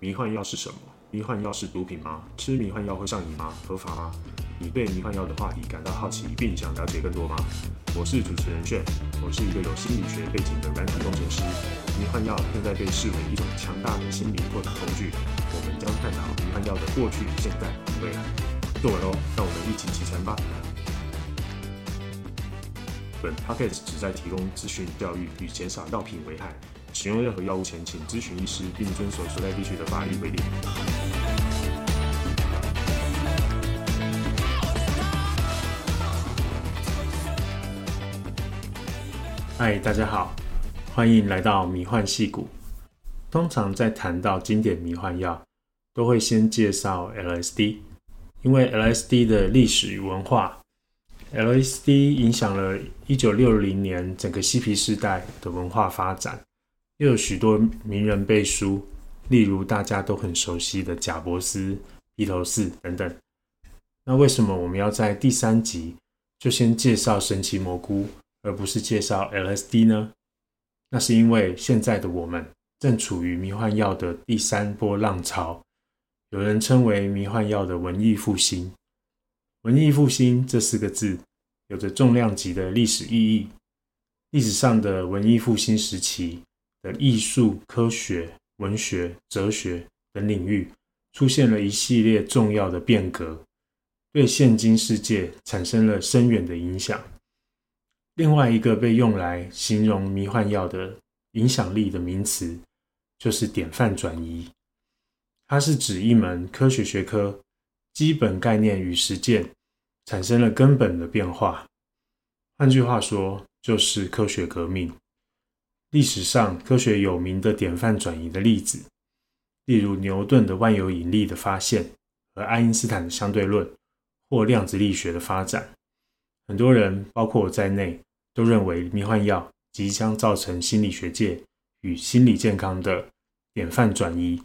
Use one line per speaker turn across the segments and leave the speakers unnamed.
迷幻药是什么？迷幻药是毒品吗？吃迷幻药会上瘾吗？合法吗？你对迷幻药的话题感到好奇，并想了解更多吗？我是主持人炫，我是一个有心理学背景的软体工程师。迷幻药现在被视为一种强大的心理拓展工具。我们将探讨迷幻药的过去、现在与未来。坐稳喽，让我们一起启程吧。本 podcast 旨在提供资讯、教育与减少药品危害。使用任何药物前，请咨询医师，并遵守所在地区的法律规定。嗨，大家好，欢迎来到迷幻戏谷。通常在谈到经典迷幻药，都会先介绍 LSD，因为 LSD 的历史与文化，LSD 影响了1960年整个嬉皮士代的文化发展。又有许多名人背书，例如大家都很熟悉的贾伯斯、披头士等等。那为什么我们要在第三集就先介绍神奇蘑菇，而不是介绍 LSD 呢？那是因为现在的我们正处于迷幻药的第三波浪潮，有人称为迷幻药的文艺复兴。文艺复兴这四个字有着重量级的历史意义。历史上的文艺复兴时期。艺术、科学、文学、哲学等领域出现了一系列重要的变革，对现今世界产生了深远的影响。另外一个被用来形容迷幻药的影响力的名词，就是典范转移。它是指一门科学学科基本概念与实践产生了根本的变化。换句话说，就是科学革命。历史上科学有名的典范转移的例子，例如牛顿的万有引力的发现和爱因斯坦的相对论或量子力学的发展。很多人，包括我在内，都认为迷幻药即将造成心理学界与心理健康的典范转移。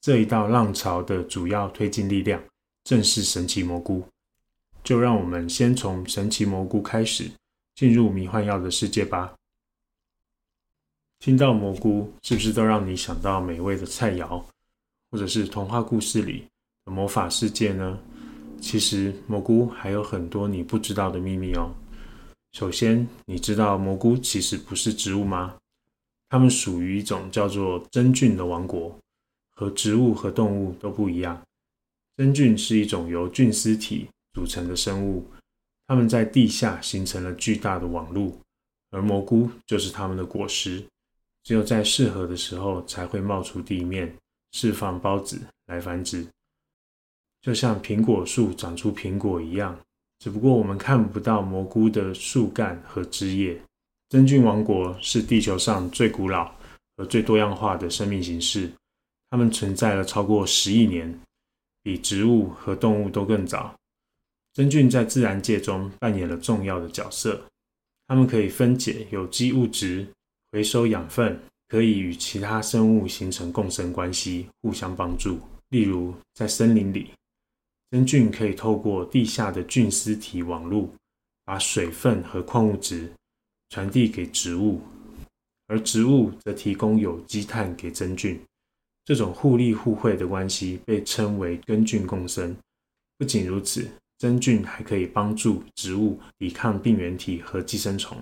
这一道浪潮的主要推进力量正是神奇蘑菇。就让我们先从神奇蘑菇开始，进入迷幻药的世界吧。听到蘑菇，是不是都让你想到美味的菜肴，或者是童话故事里的魔法世界呢？其实蘑菇还有很多你不知道的秘密哦。首先，你知道蘑菇其实不是植物吗？它们属于一种叫做真菌的王国，和植物和动物都不一样。真菌是一种由菌丝体组成的生物，它们在地下形成了巨大的网络，而蘑菇就是它们的果实。只有在适合的时候才会冒出地面，释放孢子来繁殖，就像苹果树长出苹果一样。只不过我们看不到蘑菇的树干和枝叶。真菌王国是地球上最古老和最多样化的生命形式，它们存在了超过十亿年，比植物和动物都更早。真菌在自然界中扮演了重要的角色，它们可以分解有机物质。回收养分可以与其他生物形成共生关系，互相帮助。例如，在森林里，真菌可以透过地下的菌丝体网络，把水分和矿物质传递给植物，而植物则提供有机碳给真菌。这种互利互惠的关系被称为根菌共生。不仅如此，真菌还可以帮助植物抵抗病原体和寄生虫。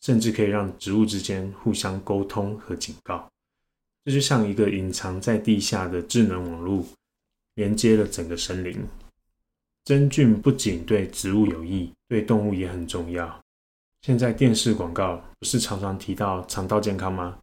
甚至可以让植物之间互相沟通和警告，这就像一个隐藏在地下的智能网络，连接了整个森林。真菌不仅对植物有益，对动物也很重要。现在电视广告不是常常提到肠道健康吗？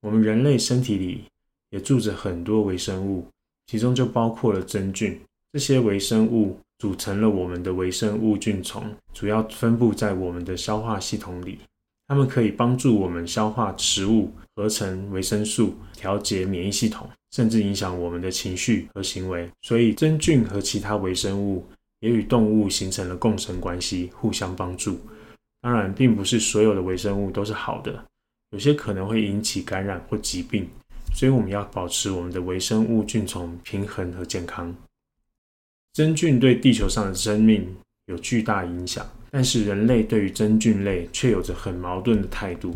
我们人类身体里也住着很多微生物，其中就包括了真菌。这些微生物组成了我们的微生物菌丛，主要分布在我们的消化系统里。它们可以帮助我们消化食物、合成维生素、调节免疫系统，甚至影响我们的情绪和行为。所以，真菌和其他微生物也与动物形成了共生关系，互相帮助。当然，并不是所有的微生物都是好的，有些可能会引起感染或疾病。所以，我们要保持我们的微生物菌丛平衡和健康。真菌对地球上的生命有巨大影响。但是人类对于真菌类却有着很矛盾的态度。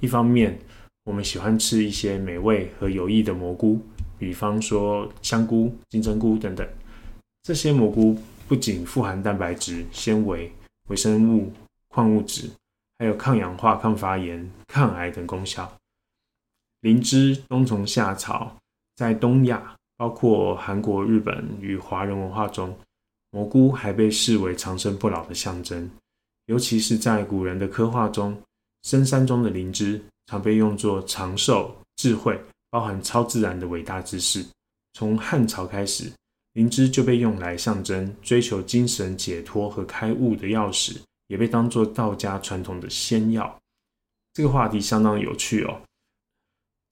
一方面，我们喜欢吃一些美味和有益的蘑菇，比方说香菇、金针菇等等。这些蘑菇不仅富含蛋白质、纤维、微生物、矿物质，还有抗氧化、抗发炎、抗癌等功效。灵芝冬虫夏草在东亚，包括韩国、日本与华人文化中，蘑菇还被视为长生不老的象征。尤其是在古人的刻画中，深山中的灵芝常被用作长寿、智慧、包含超自然的伟大之事。从汉朝开始。灵芝就被用来象征追求精神解脱和开悟的钥匙，也被当作道家传统的仙药。这个话题相当有趣哦。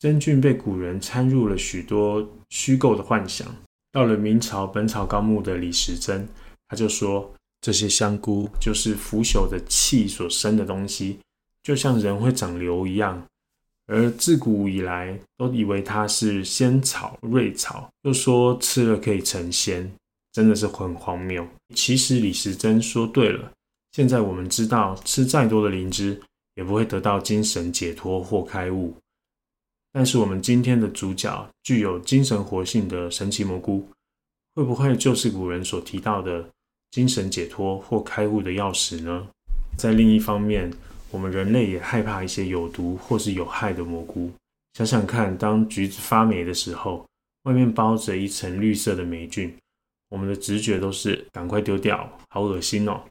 真菌被古人掺入了许多虚构的幻想。到了明朝《本草纲目》的李时珍，他就说这些香菇就是腐朽的气所生的东西，就像人会长瘤一样。而自古以来都以为它是仙草、瑞草，又说吃了可以成仙，真的是很荒谬。其实李时珍说对了，现在我们知道，吃再多的灵芝也不会得到精神解脱或开悟。但是我们今天的主角，具有精神活性的神奇蘑菇，会不会就是古人所提到的精神解脱或开悟的钥匙呢？在另一方面，我们人类也害怕一些有毒或是有害的蘑菇。想想看，当橘子发霉的时候，外面包着一层绿色的霉菌，我们的直觉都是赶快丢掉，好恶心哦！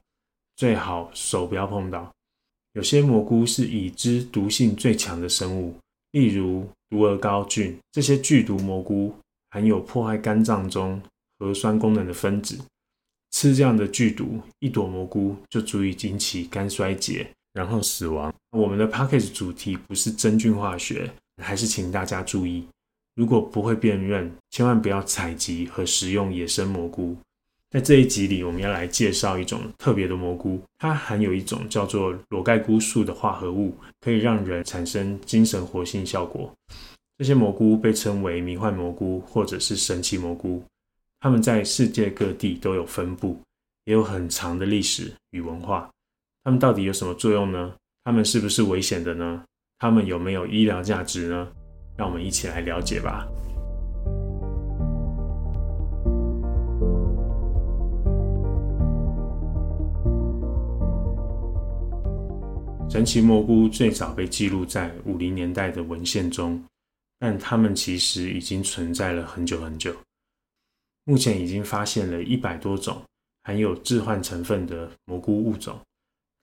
最好手不要碰到。有些蘑菇是已知毒性最强的生物，例如毒鹅膏菌。这些剧毒蘑菇含有破坏肝脏中核酸功能的分子，吃这样的剧毒，一朵蘑菇就足以引起肝衰竭。然后死亡。我们的 p a c k a g e 主题不是真菌化学，还是请大家注意，如果不会辨认，千万不要采集和食用野生蘑菇。在这一集里，我们要来介绍一种特别的蘑菇，它含有一种叫做裸盖菇素的化合物，可以让人产生精神活性效果。这些蘑菇被称为迷幻蘑菇或者是神奇蘑菇，它们在世界各地都有分布，也有很长的历史与文化。它们到底有什么作用呢？它们是不是危险的呢？它们有没有医疗价值呢？让我们一起来了解吧。神奇蘑菇最早被记录在五零年代的文献中，但它们其实已经存在了很久很久。目前已经发现了一百多种含有致幻成分的蘑菇物种。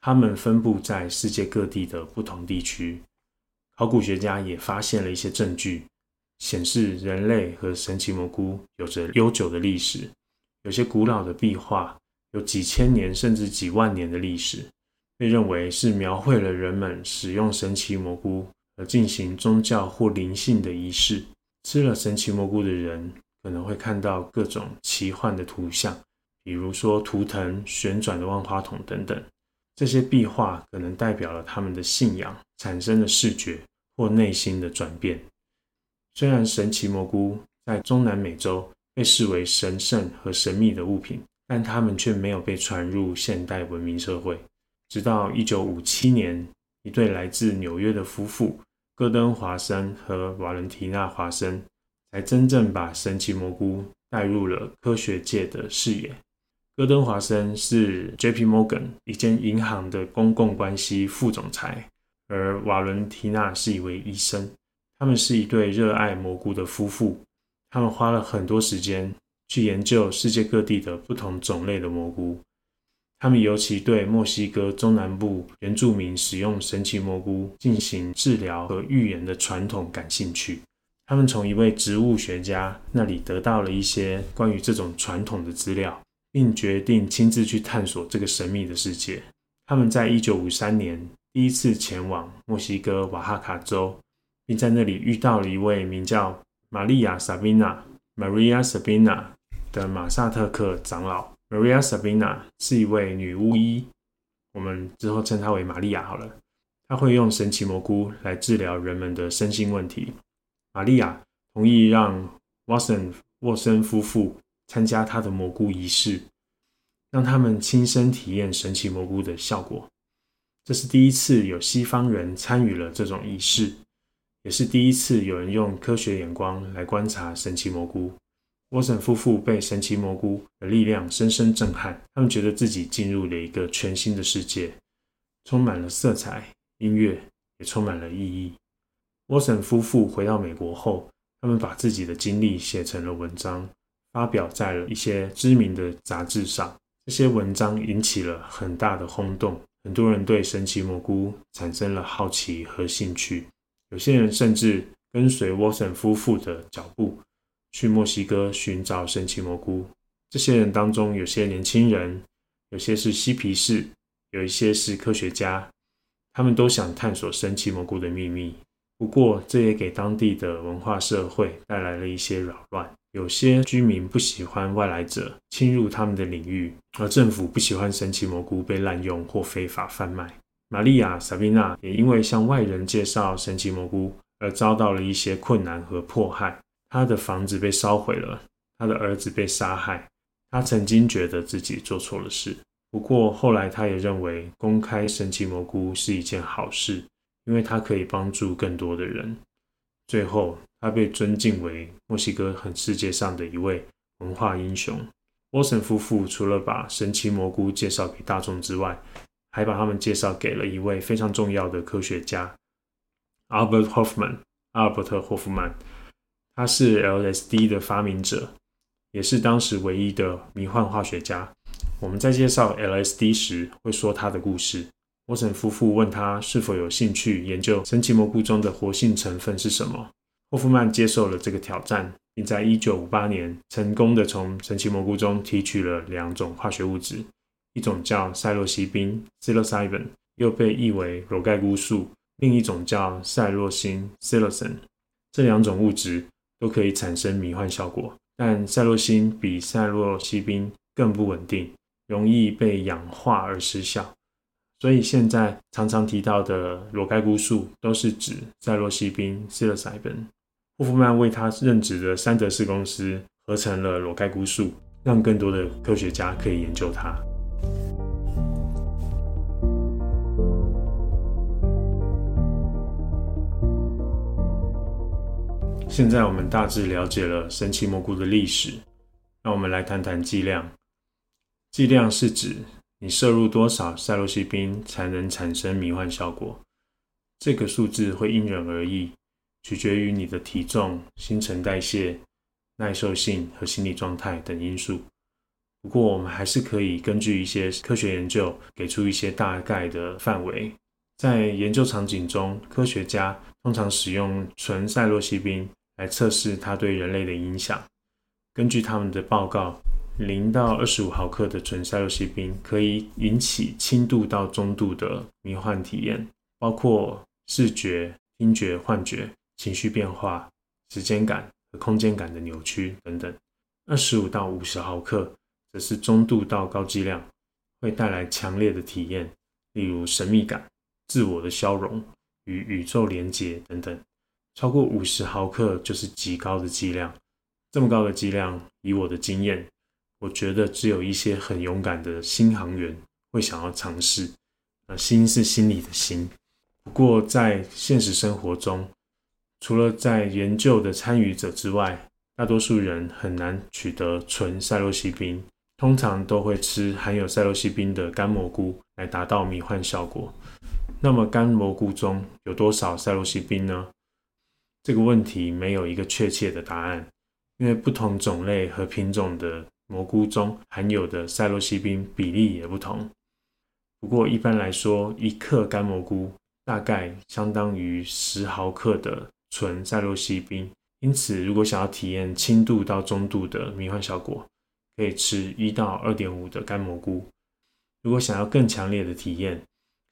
它们分布在世界各地的不同地区。考古学家也发现了一些证据，显示人类和神奇蘑菇有着悠久的历史。有些古老的壁画有几千年甚至几万年的历史，被认为是描绘了人们使用神奇蘑菇而进行宗教或灵性的仪式。吃了神奇蘑菇的人可能会看到各种奇幻的图像，比如说图腾、旋转的万花筒等等。这些壁画可能代表了他们的信仰产生的视觉或内心的转变。虽然神奇蘑菇在中南美洲被视为神圣和神秘的物品，但它们却没有被传入现代文明社会。直到1957年，一对来自纽约的夫妇戈登·华森和瓦伦提娜·华森才真正把神奇蘑菇带入了科学界的视野。戈登·华森是 J.P. Morgan 一间银行的公共关系副总裁，而瓦伦提娜是一位医生。他们是一对热爱蘑菇的夫妇。他们花了很多时间去研究世界各地的不同种类的蘑菇。他们尤其对墨西哥中南部原住民使用神奇蘑菇进行治疗和预言的传统感兴趣。他们从一位植物学家那里得到了一些关于这种传统的资料。并决定亲自去探索这个神秘的世界。他们在一九五三年第一次前往墨西哥瓦哈卡州，并在那里遇到了一位名叫玛利亚·萨宾娜 （Maria Sabina） 的马萨特克长老。Maria Sabina 是一位女巫医，我们之后称她为玛利亚好了。她会用神奇蘑菇来治疗人们的身心问题。玛利亚同意让沃森沃森夫妇。参加他的蘑菇仪式，让他们亲身体验神奇蘑菇的效果。这是第一次有西方人参与了这种仪式。也是第一次有人用科学眼光来观察神奇蘑菇。沃森夫妇被神奇蘑菇的力量深深震撼，他们觉得自己进入了一个全新的世界，充满了色彩、音乐，也充满了意义。沃森夫妇回到美国后，他们把自己的经历写成了文章，发表在了一些知名的杂志上。这些文章引起了很大的轰动，很多人对神奇蘑菇产生了好奇和兴趣。有些人甚至跟随沃森夫妇的脚步。去墨西哥寻找神奇蘑菇。这些人当中，有些年轻人，有些是嬉皮士，有一些是科学家，他们都想探索神奇蘑菇的秘密。不过，这也给当地的文化社会带来了一些扰乱。有些居民不喜欢外来者侵入他们的领域，而政府不喜欢神奇蘑菇被滥用或非法贩卖。玛利亚·萨宾娜也因为向外人介绍神奇蘑菇而遭到了一些困难和迫害。他的房子被烧毁了，他的儿子被杀害。他曾经觉得自己做错了事，不过后来他也认为公开神奇蘑菇是一件好事，因为它可以帮助更多的人。最后，他被尊敬为墨西哥很世界上的一位文化英雄。沃森夫妇除了把神奇蘑菇介绍给大众之外，还把他们介绍给了一位非常重要的科学家，Albert Hoffman。阿尔伯特·霍夫曼。他是 LSD 的发明者，也是当时唯一的迷幻化学家。我们在介绍 LSD 时会说他的故事。沃森夫妇问他是否有兴趣研究神奇蘑菇中的活性成分是什么。霍夫曼接受了这个挑战，并在1958年成功的从神奇蘑菇中提取了两种化学物质，一种叫赛洛西宾 （psilocybin），又被译为裸盖菇素；另一种叫赛洛辛 （psilocin）。这两种物质。都可以产生迷幻效果，但赛洛辛比赛洛西宾更不稳定，容易被氧化而失效。所以现在常常提到的裸盖菇素都是指赛洛西宾 （psilocybin）。霍夫曼为他任职的三德士公司合成了裸盖菇素，让更多的科学家可以研究它。现在我们大致了解了神奇蘑菇的历史，让我们来谈谈剂量。剂量是指你摄入多少赛洛西宾才能产生迷幻效果。这个数字会因人而异，取决于你的体重、新陈代谢、耐受性和心理状态等因素。不过，我们还是可以根据一些科学研究，给出一些大概的范围。在研究场景中，科学家通常使用纯赛洛西宾。来测试它对人类的影响。根据他们的报告，零到二十五毫克的纯赛洛西宾可以引起轻度到中度的迷幻体验，包括视觉、听觉幻觉、情绪变化、时间感和空间感的扭曲等等。二十五到五十毫克则是中度到高剂量，会带来强烈的体验，例如神秘感、自我的消融与宇宙连结等等。超过五十毫克就是极高的剂量，这么高的剂量，以我的经验，我觉得只有一些很勇敢的新航员会想要尝试。呃，心是心里的心。不过在现实生活中，除了在研究的参与者之外，大多数人很难取得纯赛洛西宾，通常都会吃含有赛洛西宾的干蘑菇来达到迷幻效果。那么干蘑菇中有多少赛洛西宾呢？这个问题没有一个确切的答案，因为不同种类和品种的蘑菇中含有的赛洛西宾比例也不同。不过一般来说，一克干蘑菇大概相当于十毫克的纯赛洛西宾。因此，如果想要体验轻度到中度的迷幻效果，可以吃一到二点五的干蘑菇。如果想要更强烈的体验，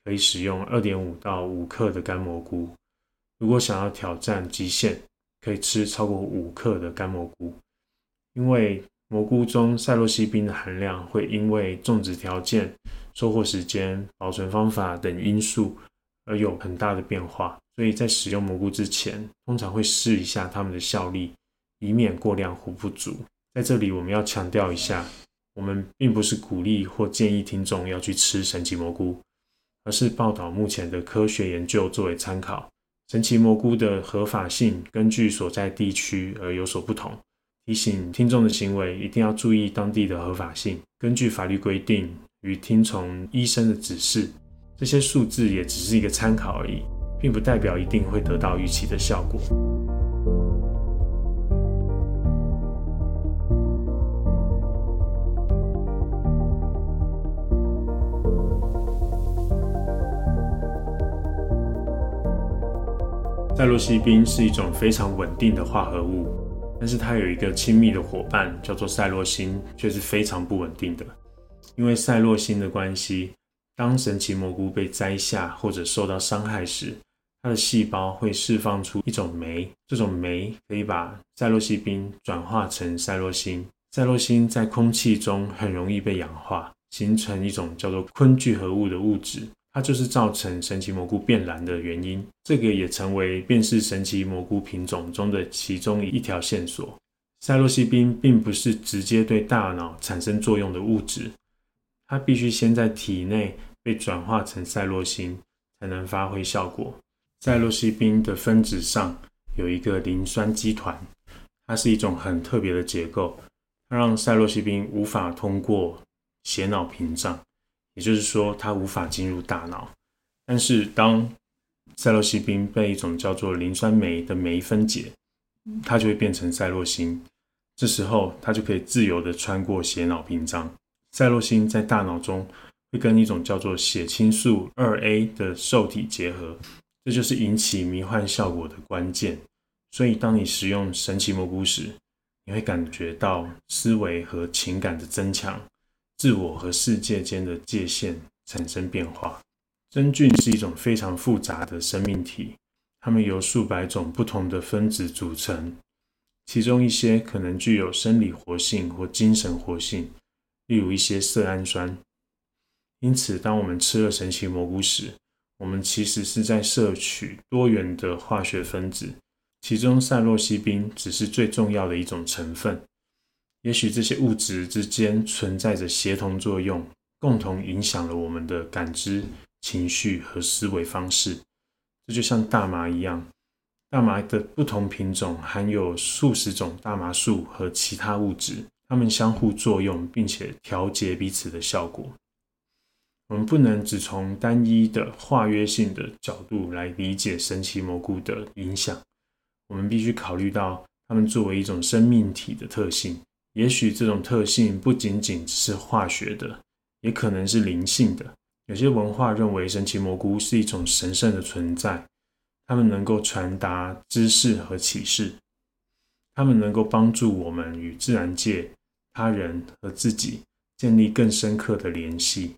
可以使用二点五到五克的干蘑菇。如果想要挑战极限，可以吃超过五克的干蘑菇，因为蘑菇中赛洛西宾的含量会因为种植条件、收获时间、保存方法等因素而有很大的变化。所以在使用蘑菇之前，通常会试一下它们的效力，以免过量或不足。在这里，我们要强调一下，我们并不是鼓励或建议听众要去吃神奇蘑菇，而是报道目前的科学研究作为参考。神奇蘑菇的合法性根据所在地区而有所不同。提醒听众的行为一定要注意当地的合法性，根据法律规定与听从医生的指示。这些数字也只是一个参考而已，并不代表一定会得到预期的效果。赛洛西宾是一种非常稳定的化合物，但是它有一个亲密的伙伴叫做赛洛星，却是非常不稳定的。因为赛洛星的关系，当神奇蘑菇被摘下或者受到伤害时，它的细胞会释放出一种酶，这种酶可以把赛洛西宾转化成赛洛星。赛洛星在空气中很容易被氧化，形成一种叫做醌聚合物的物质。它就是造成神奇蘑菇变蓝的原因，这个也成为辨识神奇蘑菇品种中的其中一条线索。赛洛西宾并不是直接对大脑产生作用的物质，它必须先在体内被转化成赛洛星，才能发挥效果。赛洛西宾的分子上有一个磷酸基团，它是一种很特别的结构，它让赛洛西宾无法通过血脑屏障。也就是说，它无法进入大脑。但是，当赛洛西宾被一种叫做磷酸酶的酶分解，它就会变成赛洛星。这时候，它就可以自由的穿过血脑屏障。赛洛星在大脑中会跟一种叫做血清素二 A 的受体结合，这就是引起迷幻效果的关键。所以，当你使用神奇蘑菇时，你会感觉到思维和情感的增强。自我和世界间的界限产生变化。真菌是一种非常复杂的生命体，它们由数百种不同的分子组成，其中一些可能具有生理活性或精神活性，例如一些色氨酸。因此，当我们吃了神奇蘑菇时，我们其实是在摄取多元的化学分子，其中赛洛西宾只是最重要的一种成分。也许这些物质之间存在着协同作用，共同影响了我们的感知、情绪和思维方式。这就像大麻一样，大麻的不同品种含有数十种大麻素和其他物质，它们相互作用，并且调节彼此的效果。我们不能只从单一的化约性的角度来理解神奇蘑菇的影响，我们必须考虑到它们作为一种生命体的特性。也许这种特性不仅仅是化学的，也可能是灵性的。有些文化认为神奇蘑菇是一种神圣的存在，它们能够传达知识和启示，它们能够帮助我们与自然界、他人和自己建立更深刻的联系。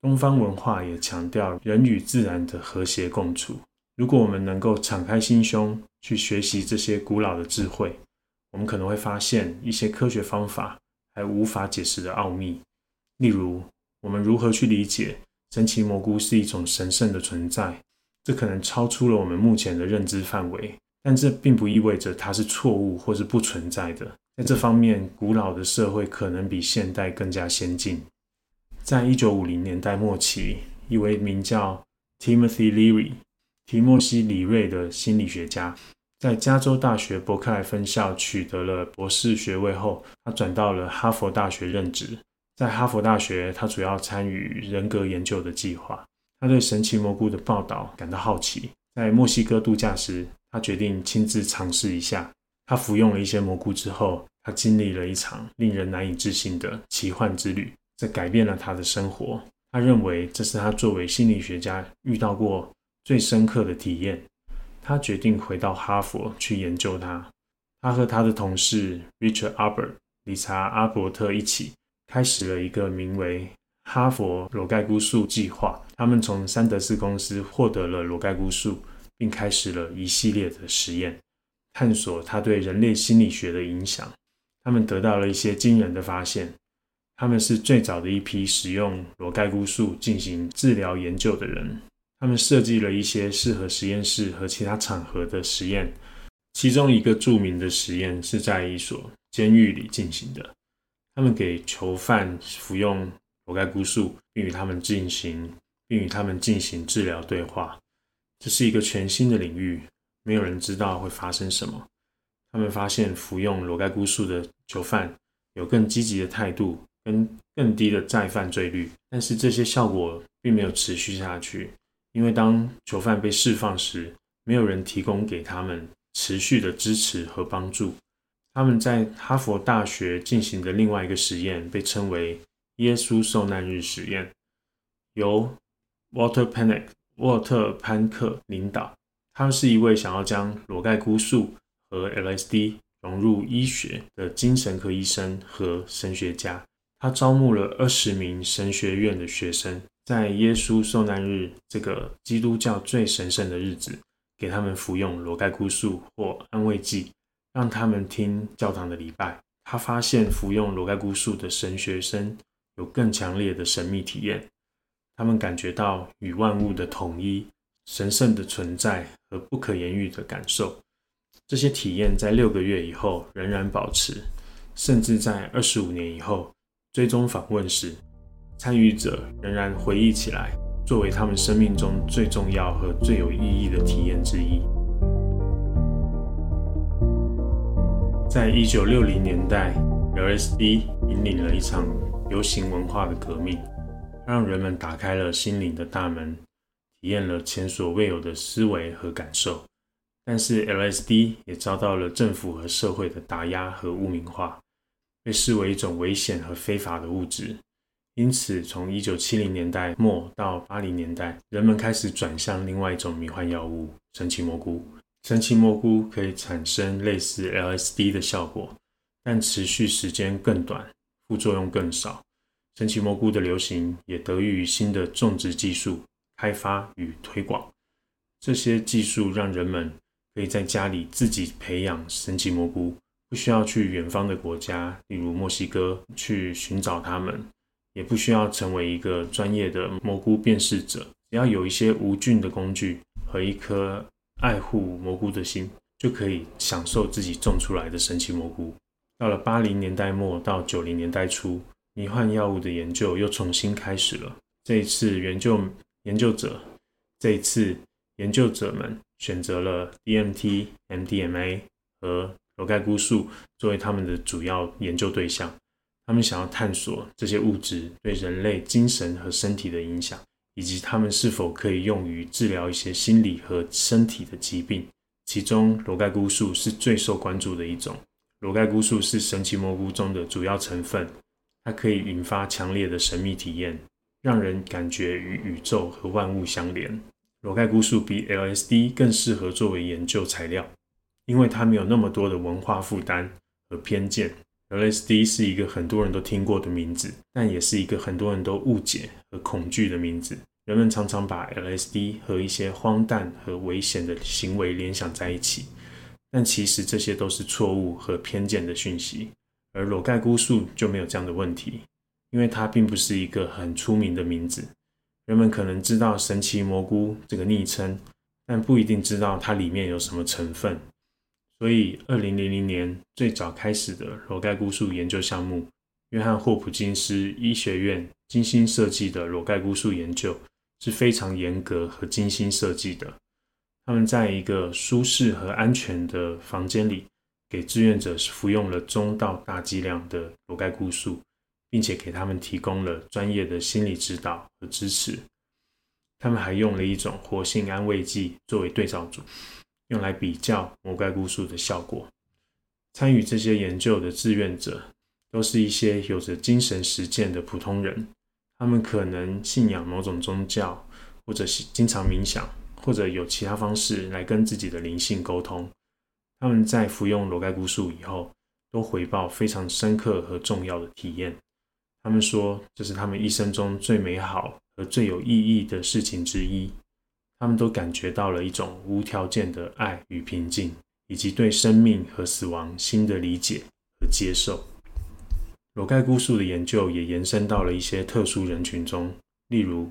东方文化也强调人与自然的和谐共处。如果我们能够敞开心胸去学习这些古老的智慧，我们可能会发现一些科学方法还无法解释的奥秘，例如我们如何去理解神奇蘑菇是一种神圣的存在，这可能超出了我们目前的认知范围。但这并不意味着它是错误或是不存在的。在这方面，古老的社会可能比现代更加先进。在一九五零年代末期，一位名叫 Timothy Leary（ 提莫西·李瑞）的心理学家。在加州大学伯克莱分校取得了博士学位后，他转到了哈佛大学任职。在哈佛大学，他主要参与人格研究的计划。他对神奇蘑菇的报道感到好奇，在墨西哥度假时，他决定亲自尝试一下。他服用了一些蘑菇之后，他经历了一场令人难以置信的奇幻之旅，这改变了他的生活。他认为这是他作为心理学家遇到过最深刻的体验。他决定回到哈佛去研究它。他和他的同事 Richard Albert 理查阿伯特一起开始了一个名为“哈佛裸盖菇素计划”。他们从三德斯公司获得了裸盖菇素，并开始了一系列的实验，探索它对人类心理学的影响。他们得到了一些惊人的发现。他们是最早的一批使用裸盖菇素进行治疗研究的人。他们设计了一些适合实验室和其他场合的实验，其中一个著名的实验是在一所监狱里进行的。他们给囚犯服用罗盖菇素，并与他们进行并与他们进行治疗对话。这是一个全新的领域，没有人知道会发生什么。他们发现服用裸盖菇素的囚犯有更积极的态度，跟更低的再犯罪率。但是这些效果并没有持续下去，因为当囚犯被释放时，没有人提供给他们持续的支持和帮助。他们在哈佛大学进行的另外一个实验被称为“耶稣受难日实验”，由 Walter Panek 沃特潘克领导。他是一位想要将裸盖菇素和 LSD 融入医学的精神科医生和神学家。他招募了二十名神学院的学生，在耶稣受难日这个基督教最神圣的日子，给他们服用裸盖菇素或安慰剂。让他们听教堂的礼拜。他发现服用罗盖菇素的神学生有更强烈的神秘体验，他们感觉到与万物的统一、神圣的存在和不可言喻的感受。这些体验在六个月以后仍然保持，甚至在二十五年以后追踪访问时，参与者仍然回忆起来，作为他们生命中最重要和最有意义的体验之一。在一九六零年代，LSD 引领了一场流行文化的革命，让人们打开了心灵的大门，体验了前所未有的思维和感受。但是，LSD 也遭到了政府和社会的打压和污名化，被视为一种危险和非法的物质。因此，从一九七零年代末到八零年代，人们开始转向另外一种迷幻药物——神奇蘑菇。神奇蘑菇可以产生类似 LSD 的效果，但持续时间更短，副作用更少。神奇蘑菇的流行也得益于新的种植技术开发与推广。这些技术让人们可以在家里自己培养神奇蘑菇，不需要去远方的国家，例如墨西哥去寻找它们，也不需要成为一个专业的蘑菇辨识者，只要有一些无菌的工具和一颗。爱护蘑菇的心，就可以享受自己种出来的神奇蘑菇。到了八零年代末到九零年代初，迷幻药物的研究又重新开始了。这一次，研究研究者这一次研究者们选择了 DMT、MDMA 和罗盖菇素作为他们的主要研究对象。他们想要探索这些物质对人类精神和身体的影响。以及它们是否可以用于治疗一些心理和身体的疾病？其中，裸盖菇素是最受关注的一种。裸盖菇素是神奇蘑菇中的主要成分，它可以引发强烈的神秘体验，让人感觉与宇宙和万物相连。裸盖菇素比 LSD 更适合作为研究材料，因为它没有那么多的文化负担和偏见。LSD 是一个很多人都听过的名字，但也是一个很多人都误解和恐惧的名字。人们常常把 LSD 和一些荒诞和危险的行为联想在一起，但其实这些都是错误和偏见的讯息。而裸盖菇素就没有这样的问题，因为它并不是一个很出名的名字。人们可能知道“神奇蘑菇”这个昵称，但不一定知道它里面有什么成分。所以，二零零零年最早开始的裸盖菇素研究项目——约翰霍普金斯医学院精心设计的裸盖菇素研究，是非常严格和精心设计的。他们在一个舒适和安全的房间里，给志愿者服用了中到大剂量的裸盖菇素，并且给他们提供了专业的心理指导和支持。他们还用了一种活性安慰剂作为对照组。用来比较魔盖菇素的效果。参与这些研究的志愿者都是一些有着精神实践的普通人，他们可能信仰某种宗教，或者是经常冥想，或者有其他方式来跟自己的灵性沟通。他们在服用裸盖菇素以后，都回报非常深刻和重要的体验。他们说，这是他们一生中最美好和最有意义的事情之一。他们都感觉到了一种无条件的爱与平静，以及对生命和死亡新的理解和接受。裸盖菇素的研究也延伸到了一些特殊人群中，例如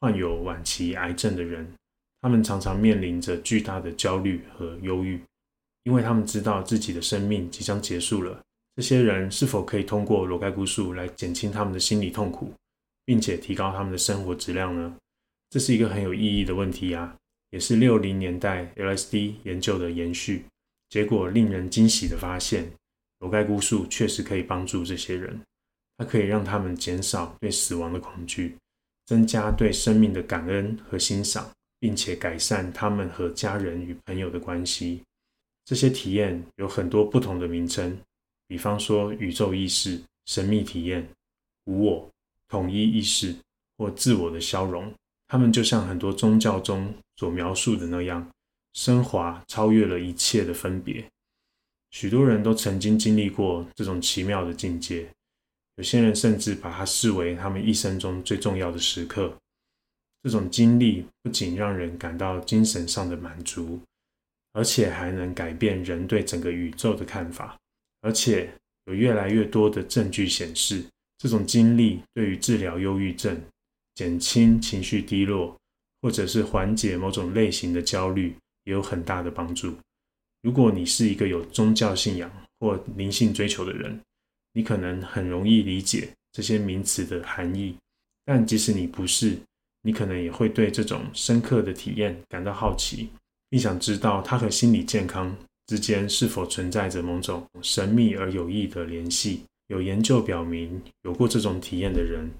患有晚期癌症的人，他们常常面临着巨大的焦虑和忧郁，因为他们知道自己的生命即将结束了。这些人是否可以通过裸盖菇素来减轻他们的心理痛苦，并且提高他们的生活质量呢？这是一个很有意义的问题呀。也是六零年代 LSD 研究的延续。结果令人惊喜的发现，罗盖菇素确实可以帮助这些人，它可以让他们减少对死亡的恐惧，增加对生命的感恩和欣赏，并且改善他们和家人与朋友的关系。这些体验有很多不同的名称，比方说宇宙意识、神秘体验、无我、统一意识或自我的消融。他们就像很多宗教中所描述的那样。升华超越了一切的分别，许多人都曾经经历过这种奇妙的境界，有些人甚至把它视为他们一生中最重要的时刻。这种经历不仅让人感到精神上的满足，而且还能改变人对整个宇宙的看法。而且有越来越多的证据显示，这种经历对于治疗忧郁症、减轻情绪低落，或者是缓解某种类型的焦虑。也有很大的帮助。如果你是一个有宗教信仰或灵性追求的人，你可能很容易理解这些名词的含义。但即使你不是，你可能也会对这种深刻的体验感到好奇，并想知道它和心理健康之间是否存在着某种神秘而有益的联系。有研究表明，有过这种体验的人，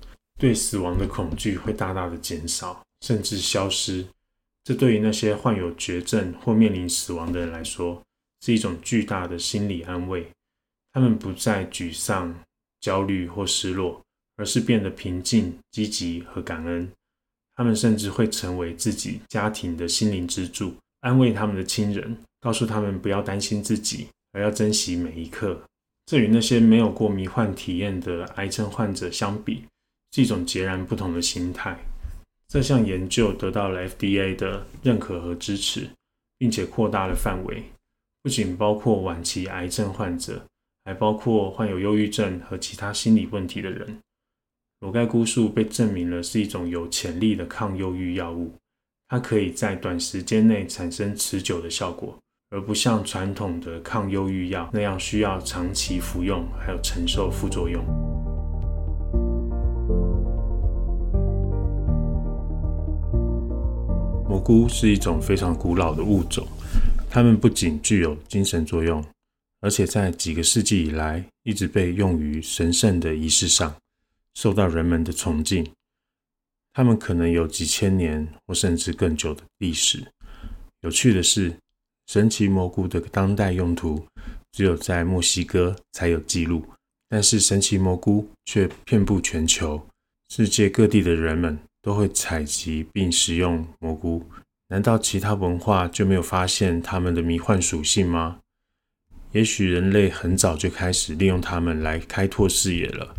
对死亡的恐惧会大大的减少，甚至消失。这对于那些患有绝症或面临死亡的人来说，是一种巨大的心理安慰。他们不再沮丧、焦虑或失落，而是变得平静、积极和感恩。他们甚至会成为自己家庭的心灵支柱，安慰他们的亲人，告诉他们不要担心自己，而要珍惜每一刻。这与那些没有过迷幻体验的癌症患者相比，是一种截然不同的心态。这项研究得到了 FDA 的认可和支持，并且扩大了范围，不仅包括晚期癌症患者，还包括患有忧郁症和其他心理问题的人。裸盖菇素被证明了是一种有潜力的抗忧郁药物，它可以在短时间内产生持久的效果，而不像传统的抗忧郁药那样需要长期服用，还有承受副作用。蘑菇是一种非常古老的物种，它们不仅具有精神作用，而且在几个世纪以来一直被用于神圣的仪式上，受到人们的崇敬。它们可能有几千年或甚至更久的历史。有趣的是，神奇蘑菇的当代用途只有在墨西哥才有记录，但是神奇蘑菇却遍布全球，世界各地的人们。都会采集并食用蘑菇，难道其他文化就没有发现它们的迷幻属性吗？也许人类很早就开始利用它们来开拓视野了。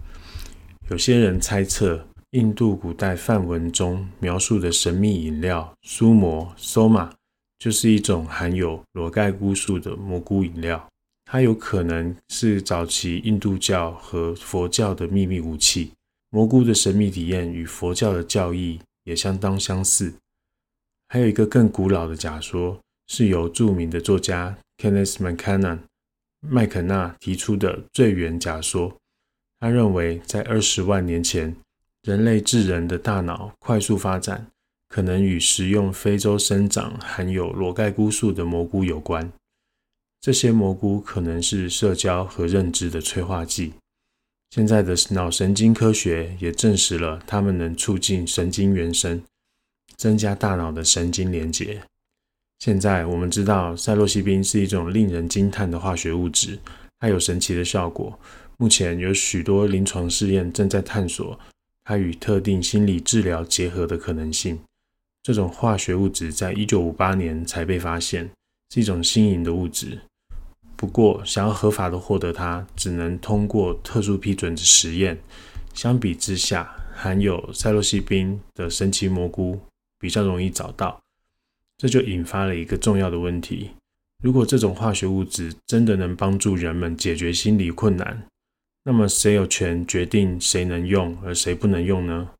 有些人猜测，印度古代梵文中描述的神秘饮料苏摩 （soma） 就是一种含有裸盖菇素的蘑菇饮料，它有可能是早期印度教和佛教的秘密武器。蘑菇的神秘体验与佛教的教义也相当相似。还有一个更古老的假说，是由著名的作家 Kenneth McKenna 麦肯纳提出的最远假说。他认为，在二十万年前，人类智人的大脑快速发展，可能与食用非洲生长含有裸盖菇素的蘑菇有关。这些蘑菇可能是社交和认知的催化剂。现在的脑神经科学也证实了，它们能促进神经元生，增加大脑的神经连接。现在我们知道，赛洛西宾是一种令人惊叹的化学物质，它有神奇的效果。目前有许多临床试验正在探索它与特定心理治疗结合的可能性。这种化学物质在一九五八年才被发现，是一种新颖的物质。不过，想要合法的获得它，只能通过特殊批准的实验。相比之下，含有赛洛西宾的神奇蘑菇比较容易找到。这就引发了一个重要的问题：如果这种化学物质真的能帮助人们解决心理困难，那么谁有权决定谁能用，而谁不能用呢？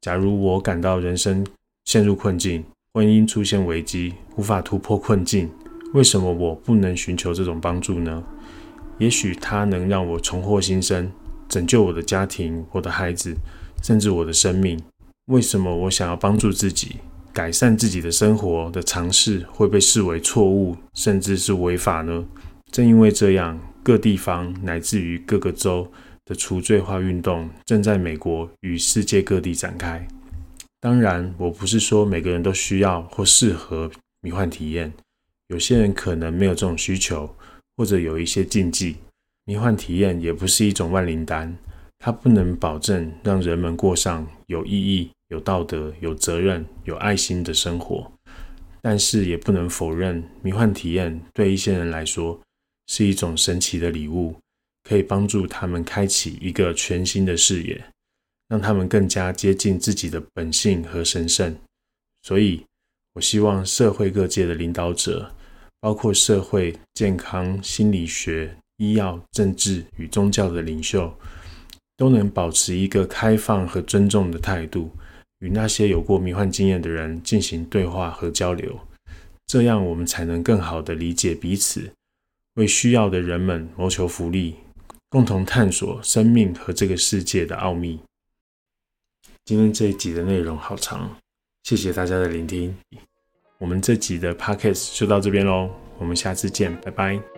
假如我感到人生陷入困境，婚姻出现危机，无法突破困境。为什么我不能寻求这种帮助呢？也许它能让我重获新生，拯救我的家庭、我的孩子，甚至我的生命。为什么我想要帮助自己，改善自己的生活的尝试会被视为错误，甚至是违法呢？正因为这样，各地方乃至于各个州的除罪化运动正在美国与世界各地展开。当然，我不是说每个人都需要或适合迷幻体验，有些人可能没有这种需求，或者有一些禁忌。迷幻体验也不是一种万灵丹，它不能保证让人们过上有意义。有道德、有责任、有爱心的生活，但是也不能否认，迷幻体验对一些人来说是一种神奇的礼物，可以帮助他们开启一个全新的视野，让他们更加接近自己的本性和神圣。所以，我希望社会各界的领导者，包括社会、健康、心理学、医药、政治与宗教的领袖，都能保持一个开放和尊重的态度。与那些有过迷幻经验的人进行对话和交流，这样我们才能更好地理解彼此，为需要的人们谋求福利，共同探索生命和这个世界的奥秘。今天这一集的内容好长，谢谢大家的聆听。我们这集的 podcast 就到这边喽，我们下次见，拜拜。